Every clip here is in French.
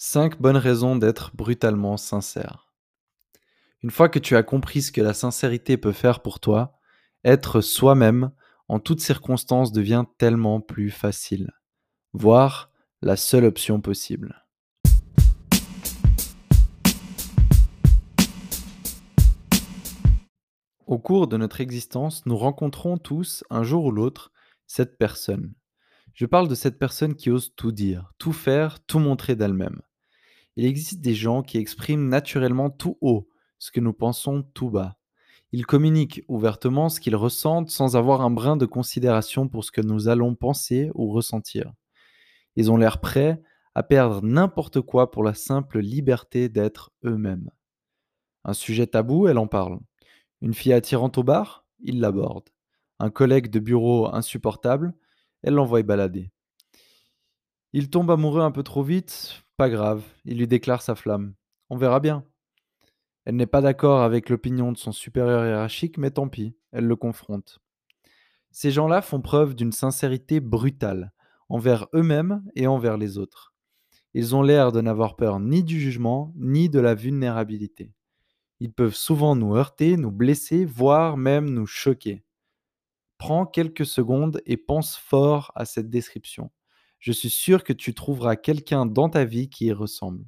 5 bonnes raisons d'être brutalement sincère. Une fois que tu as compris ce que la sincérité peut faire pour toi, être soi-même en toutes circonstances devient tellement plus facile, voire la seule option possible. Au cours de notre existence, nous rencontrons tous, un jour ou l'autre, cette personne. Je parle de cette personne qui ose tout dire, tout faire, tout montrer d'elle-même. Il existe des gens qui expriment naturellement tout haut ce que nous pensons tout bas. Ils communiquent ouvertement ce qu'ils ressentent sans avoir un brin de considération pour ce que nous allons penser ou ressentir. Ils ont l'air prêts à perdre n'importe quoi pour la simple liberté d'être eux-mêmes. Un sujet tabou, elle en parle. Une fille attirante au bar, il l'aborde. Un collègue de bureau insupportable, elle l'envoie balader. Il tombe amoureux un peu trop vite, pas grave, il lui déclare sa flamme. On verra bien. Elle n'est pas d'accord avec l'opinion de son supérieur hiérarchique, mais tant pis, elle le confronte. Ces gens-là font preuve d'une sincérité brutale, envers eux-mêmes et envers les autres. Ils ont l'air de n'avoir peur ni du jugement, ni de la vulnérabilité. Ils peuvent souvent nous heurter, nous blesser, voire même nous choquer. Prends quelques secondes et pense fort à cette description je suis sûr que tu trouveras quelqu'un dans ta vie qui y ressemble.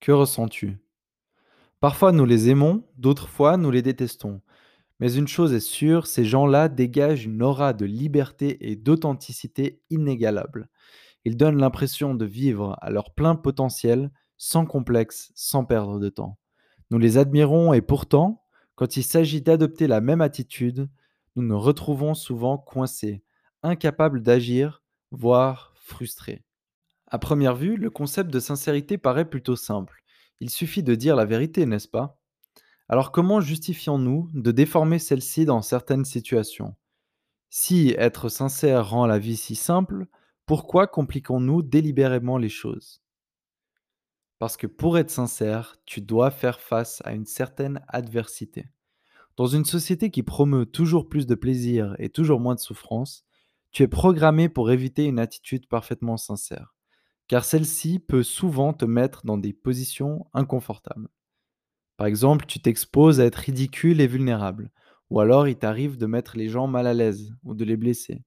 Que ressens-tu? Parfois nous les aimons, d'autres fois nous les détestons. Mais une chose est sûre, ces gens-là dégagent une aura de liberté et d'authenticité inégalable. Ils donnent l'impression de vivre à leur plein potentiel, sans complexe, sans perdre de temps. Nous les admirons et pourtant, quand il s'agit d'adopter la même attitude, nous nous retrouvons souvent coincés, incapable d'agir, voire frustré. À première vue, le concept de sincérité paraît plutôt simple. Il suffit de dire la vérité, n'est-ce pas? Alors comment justifions-nous de déformer celle-ci dans certaines situations? Si être sincère rend la vie si simple, pourquoi compliquons-nous délibérément les choses? Parce que pour être sincère, tu dois faire face à une certaine adversité. Dans une société qui promeut toujours plus de plaisir et toujours moins de souffrance, tu es programmé pour éviter une attitude parfaitement sincère, car celle-ci peut souvent te mettre dans des positions inconfortables. Par exemple, tu t'exposes à être ridicule et vulnérable, ou alors il t'arrive de mettre les gens mal à l'aise ou de les blesser.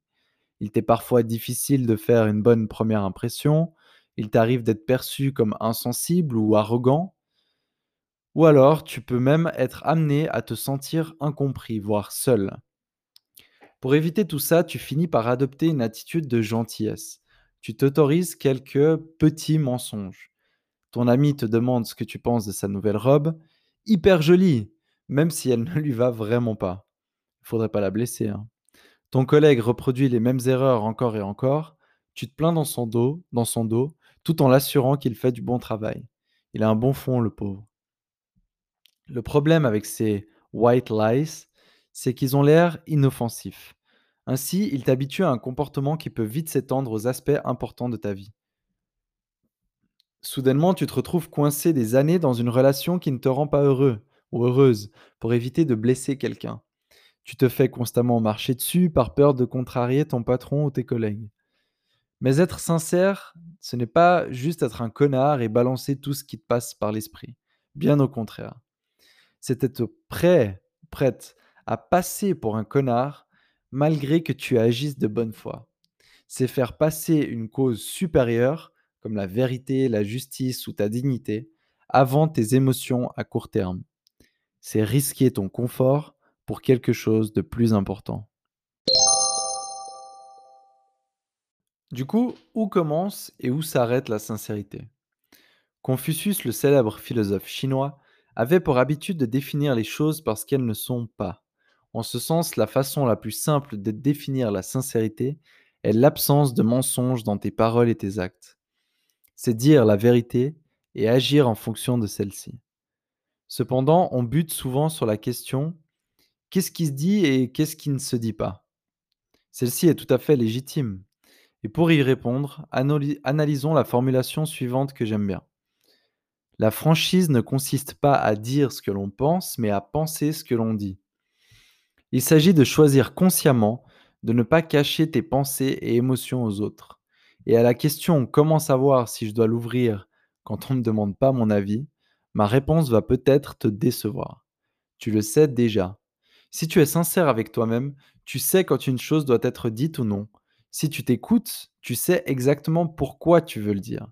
Il t'est parfois difficile de faire une bonne première impression, il t'arrive d'être perçu comme insensible ou arrogant, ou alors tu peux même être amené à te sentir incompris, voire seul. Pour éviter tout ça, tu finis par adopter une attitude de gentillesse. Tu t'autorises quelques petits mensonges. Ton ami te demande ce que tu penses de sa nouvelle robe, hyper jolie, même si elle ne lui va vraiment pas. Il faudrait pas la blesser. Hein. Ton collègue reproduit les mêmes erreurs encore et encore. Tu te plains dans son dos, dans son dos, tout en l'assurant qu'il fait du bon travail. Il a un bon fond, le pauvre. Le problème avec ces white lies, c'est qu'ils ont l'air inoffensifs. Ainsi, ils t'habituent à un comportement qui peut vite s'étendre aux aspects importants de ta vie. Soudainement, tu te retrouves coincé des années dans une relation qui ne te rend pas heureux ou heureuse pour éviter de blesser quelqu'un. Tu te fais constamment marcher dessus par peur de contrarier ton patron ou tes collègues. Mais être sincère, ce n'est pas juste être un connard et balancer tout ce qui te passe par l'esprit. Bien au contraire. C'est être prêt, prête à passer pour un connard malgré que tu agisses de bonne foi. C'est faire passer une cause supérieure, comme la vérité, la justice ou ta dignité, avant tes émotions à court terme. C'est risquer ton confort pour quelque chose de plus important. Du coup, où commence et où s'arrête la sincérité? Confucius, le célèbre philosophe chinois, avait pour habitude de définir les choses parce qu'elles ne sont pas. En ce sens, la façon la plus simple de définir la sincérité est l'absence de mensonges dans tes paroles et tes actes. C'est dire la vérité et agir en fonction de celle-ci. Cependant, on bute souvent sur la question qu'est-ce qui se dit et qu'est-ce qui ne se dit pas? Celle-ci est tout à fait légitime. Et pour y répondre, analysons la formulation suivante que j'aime bien. La franchise ne consiste pas à dire ce que l'on pense, mais à penser ce que l'on dit. Il s'agit de choisir consciemment de ne pas cacher tes pensées et émotions aux autres. Et à la question comment savoir si je dois l'ouvrir quand on ne me demande pas mon avis, ma réponse va peut-être te décevoir. Tu le sais déjà. Si tu es sincère avec toi-même, tu sais quand une chose doit être dite ou non. Si tu t'écoutes, tu sais exactement pourquoi tu veux le dire.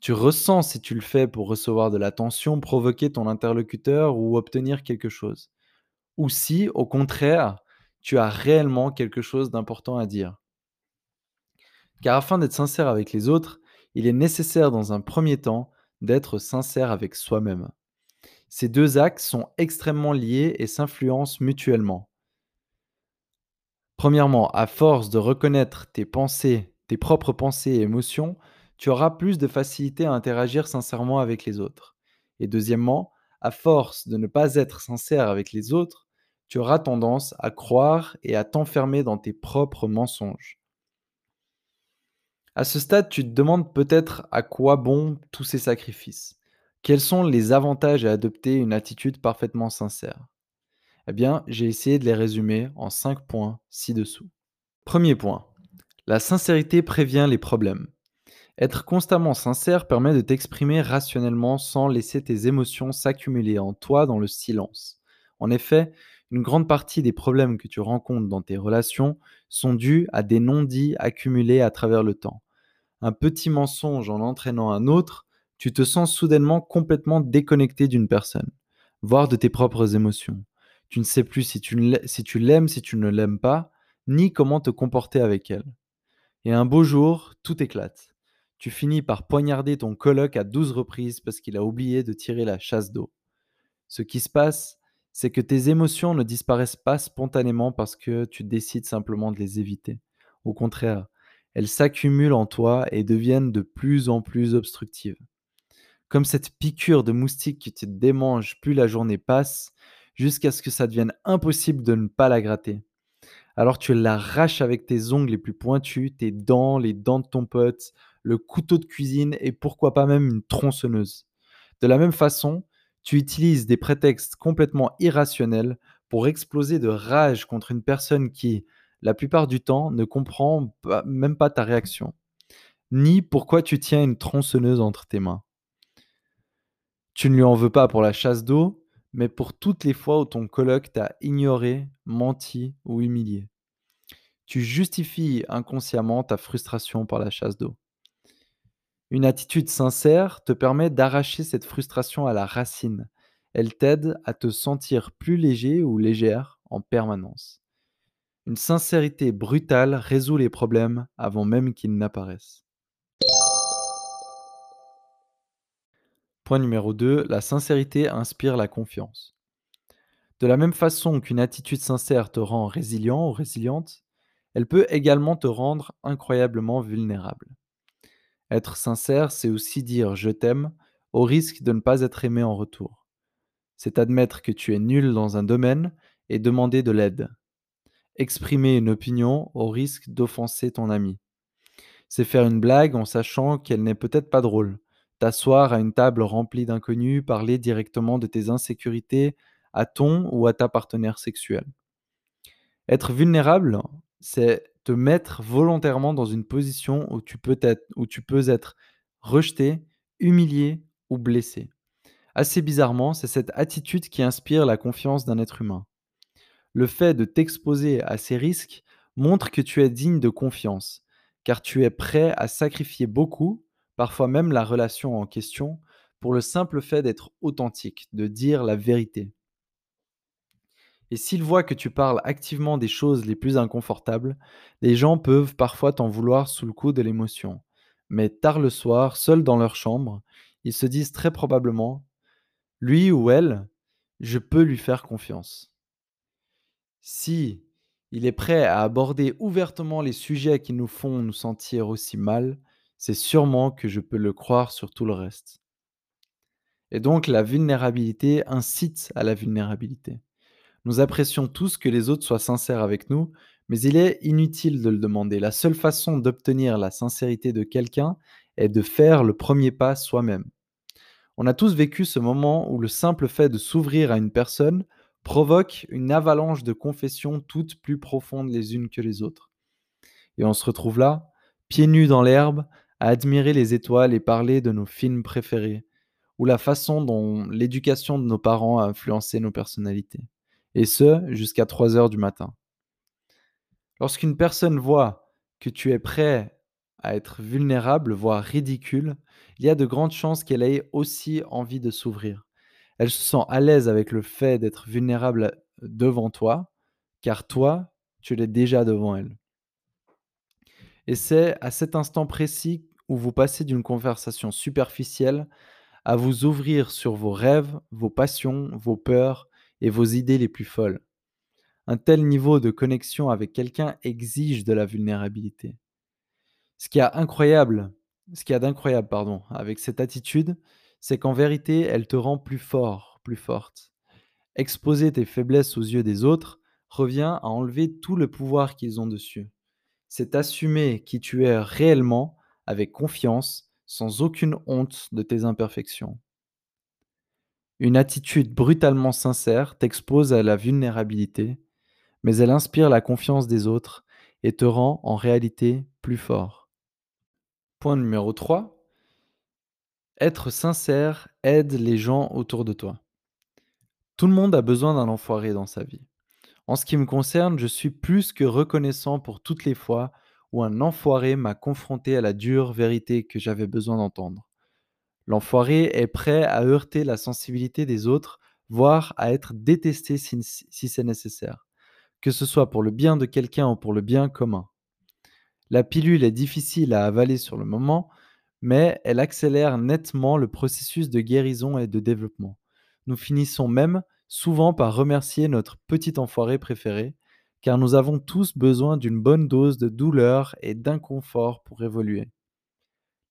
Tu ressens si tu le fais pour recevoir de l'attention, provoquer ton interlocuteur ou obtenir quelque chose. Ou si, au contraire, tu as réellement quelque chose d'important à dire? Car afin d'être sincère avec les autres, il est nécessaire dans un premier temps d'être sincère avec soi-même. Ces deux axes sont extrêmement liés et s'influencent mutuellement. Premièrement, à force de reconnaître tes pensées, tes propres pensées et émotions, tu auras plus de facilité à interagir sincèrement avec les autres. Et deuxièmement, à force de ne pas être sincère avec les autres, tu auras tendance à croire et à t'enfermer dans tes propres mensonges. À ce stade, tu te demandes peut-être à quoi bon tous ces sacrifices. Quels sont les avantages à adopter une attitude parfaitement sincère? Eh bien, j'ai essayé de les résumer en 5 points ci-dessous. Premier point. La sincérité prévient les problèmes. Être constamment sincère permet de t'exprimer rationnellement sans laisser tes émotions s'accumuler en toi dans le silence. En effet, une grande partie des problèmes que tu rencontres dans tes relations sont dus à des non-dits accumulés à travers le temps. Un petit mensonge en entraînant un autre, tu te sens soudainement complètement déconnecté d'une personne, voire de tes propres émotions. Tu ne sais plus si tu l'aimes, si tu ne l'aimes pas, ni comment te comporter avec elle. Et un beau jour, tout éclate. Tu finis par poignarder ton coloc à douze reprises parce qu'il a oublié de tirer la chasse d'eau. Ce qui se passe, c'est que tes émotions ne disparaissent pas spontanément parce que tu décides simplement de les éviter. Au contraire, elles s'accumulent en toi et deviennent de plus en plus obstructives. Comme cette piqûre de moustique qui te démange plus la journée passe, jusqu'à ce que ça devienne impossible de ne pas la gratter. Alors tu l'arraches avec tes ongles les plus pointus, tes dents, les dents de ton pote, le couteau de cuisine et pourquoi pas même une tronçonneuse. De la même façon, tu utilises des prétextes complètement irrationnels pour exploser de rage contre une personne qui, la plupart du temps, ne comprend même pas ta réaction, ni pourquoi tu tiens une tronçonneuse entre tes mains. Tu ne lui en veux pas pour la chasse d'eau, mais pour toutes les fois où ton coloc t'a ignoré, menti ou humilié. Tu justifies inconsciemment ta frustration par la chasse d'eau. Une attitude sincère te permet d'arracher cette frustration à la racine. Elle t'aide à te sentir plus léger ou légère en permanence. Une sincérité brutale résout les problèmes avant même qu'ils n'apparaissent. Point numéro 2, la sincérité inspire la confiance. De la même façon qu'une attitude sincère te rend résilient ou résiliente, elle peut également te rendre incroyablement vulnérable. Être sincère, c'est aussi dire je t'aime au risque de ne pas être aimé en retour. C'est admettre que tu es nul dans un domaine et demander de l'aide. Exprimer une opinion au risque d'offenser ton ami. C'est faire une blague en sachant qu'elle n'est peut-être pas drôle. T'asseoir à une table remplie d'inconnus, parler directement de tes insécurités à ton ou à ta partenaire sexuel. Être vulnérable, c'est mettre volontairement dans une position où tu où tu peux être rejeté, humilié ou blessé. Assez bizarrement, c'est cette attitude qui inspire la confiance d'un être humain. Le fait de t'exposer à ces risques montre que tu es digne de confiance, car tu es prêt à sacrifier beaucoup, parfois même la relation en question, pour le simple fait d'être authentique, de dire la vérité. Et s'ils voient que tu parles activement des choses les plus inconfortables, les gens peuvent parfois t'en vouloir sous le coup de l'émotion. Mais tard le soir, seuls dans leur chambre, ils se disent très probablement Lui ou elle, je peux lui faire confiance. Si il est prêt à aborder ouvertement les sujets qui nous font nous sentir aussi mal, c'est sûrement que je peux le croire sur tout le reste. Et donc la vulnérabilité incite à la vulnérabilité. Nous apprécions tous que les autres soient sincères avec nous, mais il est inutile de le demander. La seule façon d'obtenir la sincérité de quelqu'un est de faire le premier pas soi-même. On a tous vécu ce moment où le simple fait de s'ouvrir à une personne provoque une avalanche de confessions toutes plus profondes les unes que les autres. Et on se retrouve là, pieds nus dans l'herbe, à admirer les étoiles et parler de nos films préférés, ou la façon dont l'éducation de nos parents a influencé nos personnalités. Et ce, jusqu'à 3 heures du matin. Lorsqu'une personne voit que tu es prêt à être vulnérable, voire ridicule, il y a de grandes chances qu'elle ait aussi envie de s'ouvrir. Elle se sent à l'aise avec le fait d'être vulnérable devant toi, car toi, tu l'es déjà devant elle. Et c'est à cet instant précis où vous passez d'une conversation superficielle à vous ouvrir sur vos rêves, vos passions, vos peurs et vos idées les plus folles. Un tel niveau de connexion avec quelqu'un exige de la vulnérabilité. Ce qui est incroyable, ce qui a d'incroyable, pardon, avec cette attitude, c'est qu'en vérité, elle te rend plus fort, plus forte. Exposer tes faiblesses aux yeux des autres revient à enlever tout le pouvoir qu'ils ont dessus. C'est assumer qui tu es réellement avec confiance, sans aucune honte de tes imperfections. Une attitude brutalement sincère t'expose à la vulnérabilité, mais elle inspire la confiance des autres et te rend en réalité plus fort. Point numéro 3. Être sincère aide les gens autour de toi. Tout le monde a besoin d'un enfoiré dans sa vie. En ce qui me concerne, je suis plus que reconnaissant pour toutes les fois où un enfoiré m'a confronté à la dure vérité que j'avais besoin d'entendre. L'enfoiré est prêt à heurter la sensibilité des autres, voire à être détesté si, c'est nécessaire, que ce soit pour le bien de quelqu'un ou pour le bien commun. La pilule est difficile à avaler sur le moment, mais elle accélère nettement le processus de guérison et de développement. Nous finissons même souvent par remercier notre petit enfoiré préféré, car nous avons tous besoin d'une bonne dose de douleur et d'inconfort pour évoluer.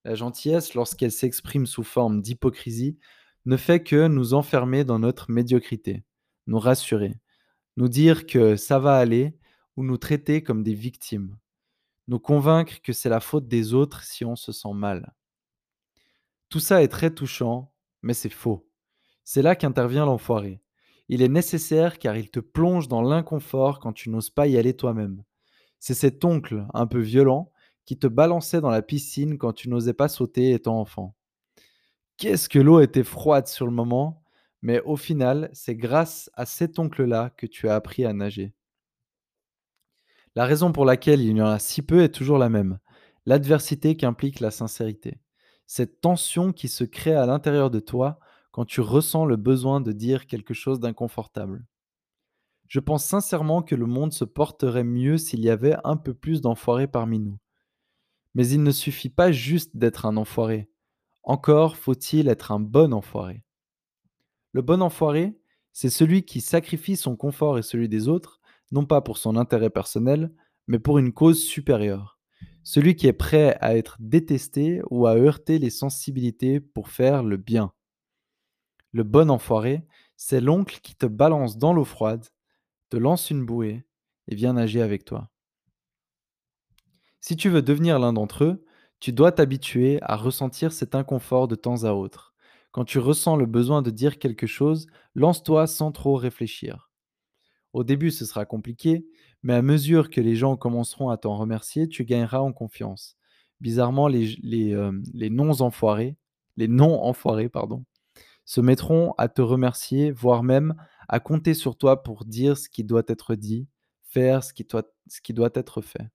La gentillesse, lorsqu'elle s'exprime sous forme d'hypocrisie, ne fait que nous enfermer dans notre médiocrité, nous rassurer, nous dire que ça va aller ou nous traiter comme des victimes, nous convaincre que c'est la faute des autres si on se sent mal. Tout ça est très touchant, mais c'est faux. C'est là qu'intervient l'enfoiré. Il est nécessaire car il te plonge dans l'inconfort quand tu n'oses pas y aller toi-même. C'est cet oncle un peu violent qui te balançait dans la piscine quand tu n'osais pas sauter étant enfant. Qu'est-ce que l'eau était froide sur le moment, mais au final, c'est grâce à cet oncle-là que tu as appris à nager. La raison pour laquelle il y en a si peu est toujours la même, l'adversité qu'implique la sincérité. Cette tension qui se crée à l'intérieur de toi quand tu ressens le besoin de dire quelque chose d'inconfortable. Je pense sincèrement que le monde se porterait mieux s'il y avait un peu plus d'enfoirés parmi nous. Mais il ne suffit pas juste d'être un enfoiré. Encore faut-il être un bon enfoiré. Le bon enfoiré, c'est celui qui sacrifie son confort et celui des autres, non pas pour son intérêt personnel, mais pour une cause supérieure. Celui qui est prêt à être détesté ou à heurter les sensibilités pour faire le bien. Le bon enfoiré, c'est l'oncle qui te balance dans l'eau froide, te lance une bouée et vient nager avec toi. Si tu veux devenir l'un d'entre eux, tu dois t'habituer à ressentir cet inconfort de temps à autre. Quand tu ressens le besoin de dire quelque chose, lance-toi sans trop réfléchir. Au début, ce sera compliqué, mais à mesure que les gens commenceront à t'en remercier, tu gagneras en confiance. Bizarrement, les, euh, non-enfoirés, les non-enfoirés, pardon, se mettront à te remercier, voire même à compter sur toi pour dire ce qui doit être dit, faire ce qui doit être fait.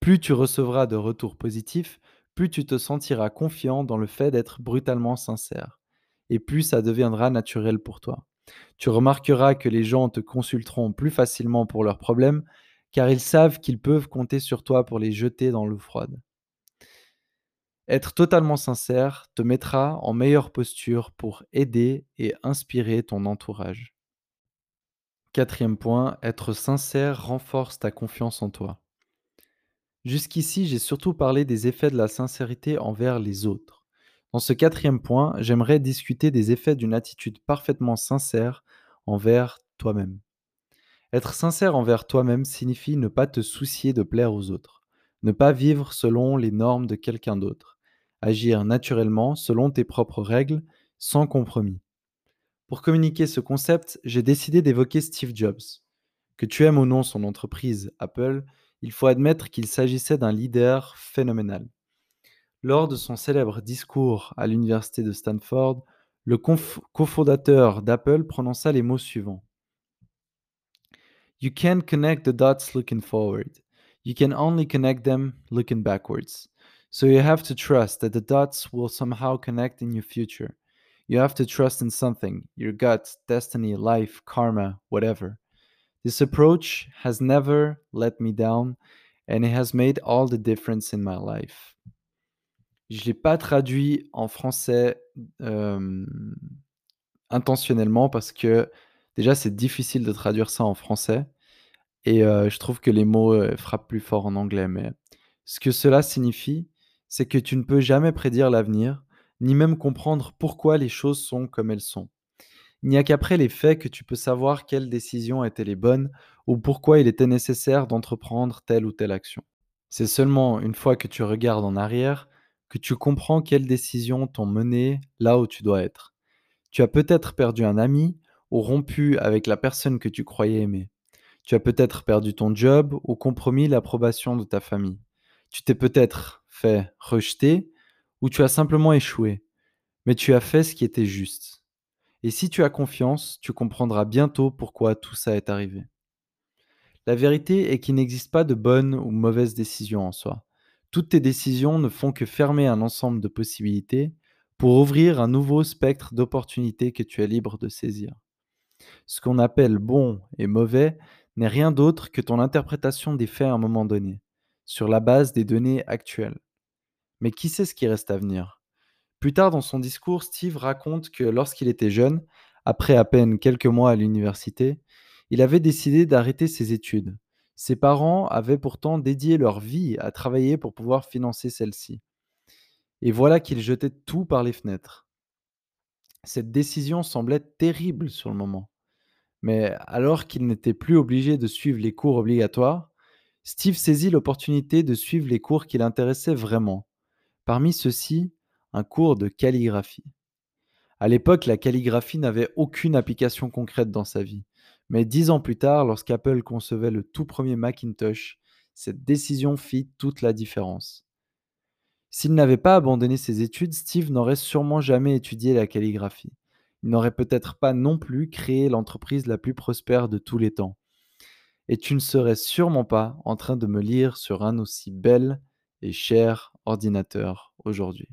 Plus tu recevras de retours positifs, plus tu te sentiras confiant dans le fait d'être brutalement sincère, et plus ça deviendra naturel pour toi. Tu remarqueras que les gens te consulteront plus facilement pour leurs problèmes, car ils savent qu'ils peuvent compter sur toi pour les jeter dans l'eau froide. Être totalement sincère te mettra en meilleure posture pour aider et inspirer ton entourage. Quatrième point, être sincère renforce ta confiance en toi. Jusqu'ici, j'ai surtout parlé des effets de la sincérité envers les autres. Dans ce quatrième point, j'aimerais discuter des effets d'une attitude parfaitement sincère envers toi-même. Être sincère envers toi-même signifie ne pas te soucier de plaire aux autres, ne pas vivre selon les normes de quelqu'un d'autre, agir naturellement selon tes propres règles, sans compromis. Pour communiquer ce concept, j'ai décidé d'évoquer Steve Jobs. Que tu aimes ou non son entreprise Apple, il faut admettre qu'il s'agissait d'un leader phénoménal. Lors de son célèbre discours à l'université de Stanford, le cofondateur d'Apple prononça les mots suivants. You can't connect the dots looking forward. You can only connect them looking backwards. So you have to trust that the dots will somehow connect in your future. You have to trust in something, your gut, destiny, life, karma, whatever. This approach has never let me down and it has made all the difference in my life. Je l'ai pas traduit en français, intentionnellement parce que déjà c'est difficile de traduire ça en français et je trouve que les mots, heu, frappent plus fort en anglais. Mais ce que cela signifie, c'est que tu ne peux jamais prédire l'avenir, ni même comprendre pourquoi les choses sont comme elles sont. Il n'y a qu'après les faits que tu peux savoir quelles décisions étaient les bonnes ou pourquoi il était nécessaire d'entreprendre telle ou telle action. C'est seulement une fois que tu regardes en arrière que tu comprends quelles décisions t'ont mené là où tu dois être. Tu as peut-être perdu un ami ou rompu avec la personne que tu croyais aimer. Tu as peut-être perdu ton job ou compromis l'approbation de ta famille. Tu t'es peut-être fait rejeter ou tu as simplement échoué. Mais tu as fait ce qui était juste. Et si tu as confiance, tu comprendras bientôt pourquoi tout ça est arrivé. La vérité est qu'il n'existe pas de bonnes ou mauvaises décisions en soi. Toutes tes décisions ne font que fermer un ensemble de possibilités pour ouvrir un nouveau spectre d'opportunités que tu es libre de saisir. Ce qu'on appelle bon et mauvais n'est rien d'autre que ton interprétation des faits à un moment donné, sur la base des données actuelles. Mais qui sait ce qui reste à venir? Plus tard dans son discours, Steve raconte que lorsqu'il était jeune, après à peine quelques mois à l'université, il avait décidé d'arrêter ses études. Ses parents avaient pourtant dédié leur vie à travailler pour pouvoir financer celle-ci. Et voilà qu'il jetait tout par les fenêtres. Cette décision semblait terrible sur le moment. Mais alors qu'il n'était plus obligé de suivre les cours obligatoires, Steve saisit l'opportunité de suivre les cours qui l'intéressaient vraiment. Parmi ceux-ci, un cours de calligraphie. À l'époque, la calligraphie n'avait aucune application concrète dans sa vie. Mais dix ans plus tard, lorsqu'Apple concevait le tout premier Macintosh, cette décision fit toute la différence. S'il n'avait pas abandonné ses études, Steve n'aurait sûrement jamais étudié la calligraphie. Il n'aurait peut-être pas non plus créé l'entreprise la plus prospère de tous les temps. Et tu ne serais sûrement pas en train de me lire sur un aussi bel et cher ordinateur aujourd'hui.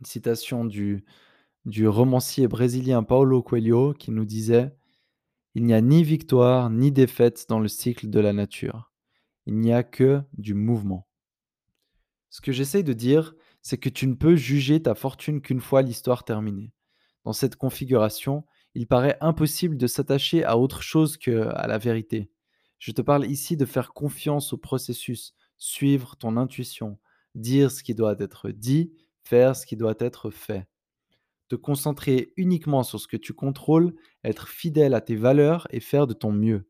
Une citation du, du romancier brésilien Paulo Coelho qui nous disait Il n'y a ni victoire ni défaite dans le cycle de la nature. Il n'y a que du mouvement. Ce que j'essaye de dire, c'est que tu ne peux juger ta fortune qu'une fois l'histoire terminée. Dans cette configuration, il paraît impossible de s'attacher à autre chose que à la vérité. Je te parle ici de faire confiance au processus, suivre ton intuition, dire ce qui doit être dit, faire ce qui doit être fait. Te concentrer uniquement sur ce que tu contrôles, être fidèle à tes valeurs et faire de ton mieux.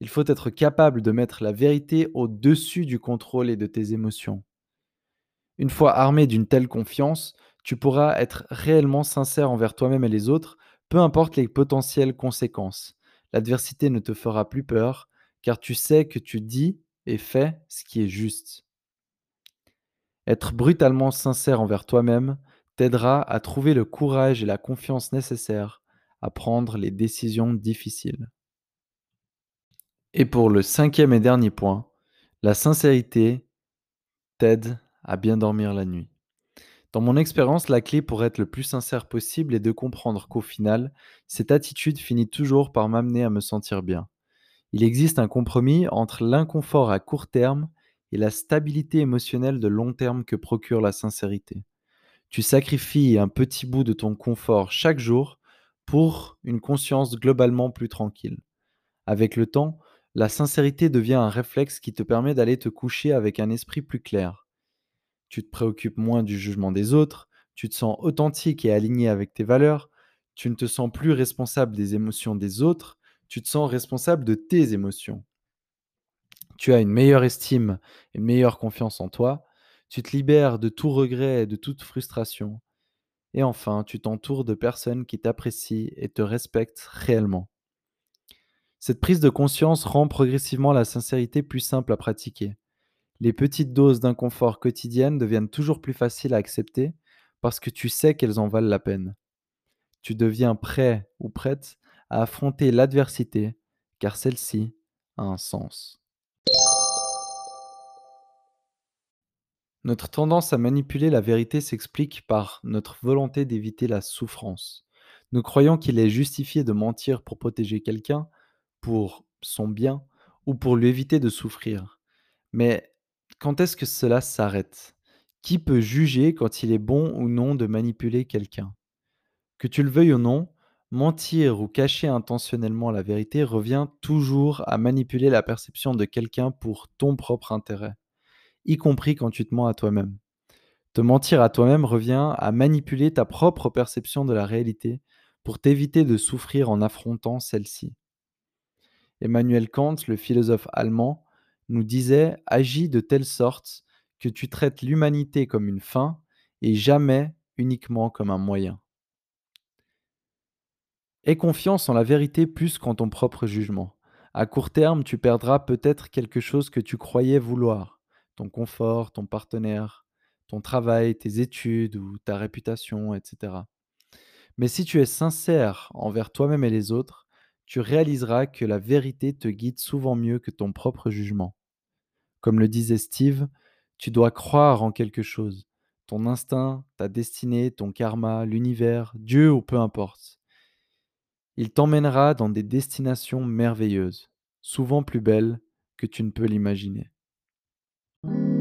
Il faut être capable de mettre la vérité au-dessus du contrôle et de tes émotions. Une fois armé d'une telle confiance, tu pourras être réellement sincère envers toi-même et les autres, peu importe les potentielles conséquences. L'adversité ne te fera plus peur, car tu sais que tu dis et fais ce qui est juste. Être brutalement sincère envers toi-même t'aidera à trouver le courage et la confiance nécessaires à prendre les décisions difficiles. Et pour le cinquième et dernier point, la sincérité t'aide à bien dormir la nuit. Dans mon expérience, la clé pour être le plus sincère possible est de comprendre qu'au final, cette attitude finit toujours par m'amener à me sentir bien. Il existe un compromis entre l'inconfort à court terme et la stabilité émotionnelle de long terme que procure la sincérité. Tu sacrifies un petit bout de ton confort chaque jour pour une conscience globalement plus tranquille. Avec le temps, la sincérité devient un réflexe qui te permet d'aller te coucher avec un esprit plus clair. Tu te préoccupes moins du jugement des autres, tu te sens authentique et aligné avec tes valeurs, tu ne te sens plus responsable des émotions des autres, tu te sens responsable de tes émotions. Tu as une meilleure estime et une meilleure confiance en toi, tu te libères de tout regret et de toute frustration. Et enfin, tu t'entoures de personnes qui t'apprécient et te respectent réellement. Cette prise de conscience rend progressivement la sincérité plus simple à pratiquer. Les petites doses d'inconfort quotidiennes deviennent toujours plus faciles à accepter parce que tu sais qu'elles en valent la peine. Tu deviens prêt ou prête à affronter l'adversité car celle-ci a un sens. Notre tendance à manipuler la vérité s'explique par notre volonté d'éviter la souffrance. Nous croyons qu'il est justifié de mentir pour protéger quelqu'un, pour son bien ou pour lui éviter de souffrir. Mais quand est-ce que cela s'arrête? Qui peut juger quand il est bon ou non de manipuler quelqu'un? Que tu le veuilles ou non, mentir ou cacher intentionnellement la vérité revient toujours à manipuler la perception de quelqu'un pour ton propre intérêt, y compris quand tu te mens à toi-même. Te mentir à toi-même revient à manipuler ta propre perception de la réalité pour t'éviter de souffrir en affrontant celle-ci. Emmanuel Kant, le philosophe allemand, nous disait Agis de telle sorte que tu traites l'humanité comme une fin et jamais uniquement comme un moyen. Aie confiance en la vérité plus qu'en ton propre jugement. À court terme, tu perdras peut-être quelque chose que tu croyais vouloir, ton confort, ton partenaire, ton travail, tes études ou ta réputation, etc. Mais si tu es sincère envers toi-même et les autres, tu réaliseras que la vérité te guide souvent mieux que ton propre jugement. Comme le disait Steve, tu dois croire en quelque chose. Ton instinct, ta destinée, ton karma, l'univers, Dieu ou peu importe. Il t'emmènera dans des destinations merveilleuses, souvent plus belles que tu ne peux l'imaginer. Mm-hmm.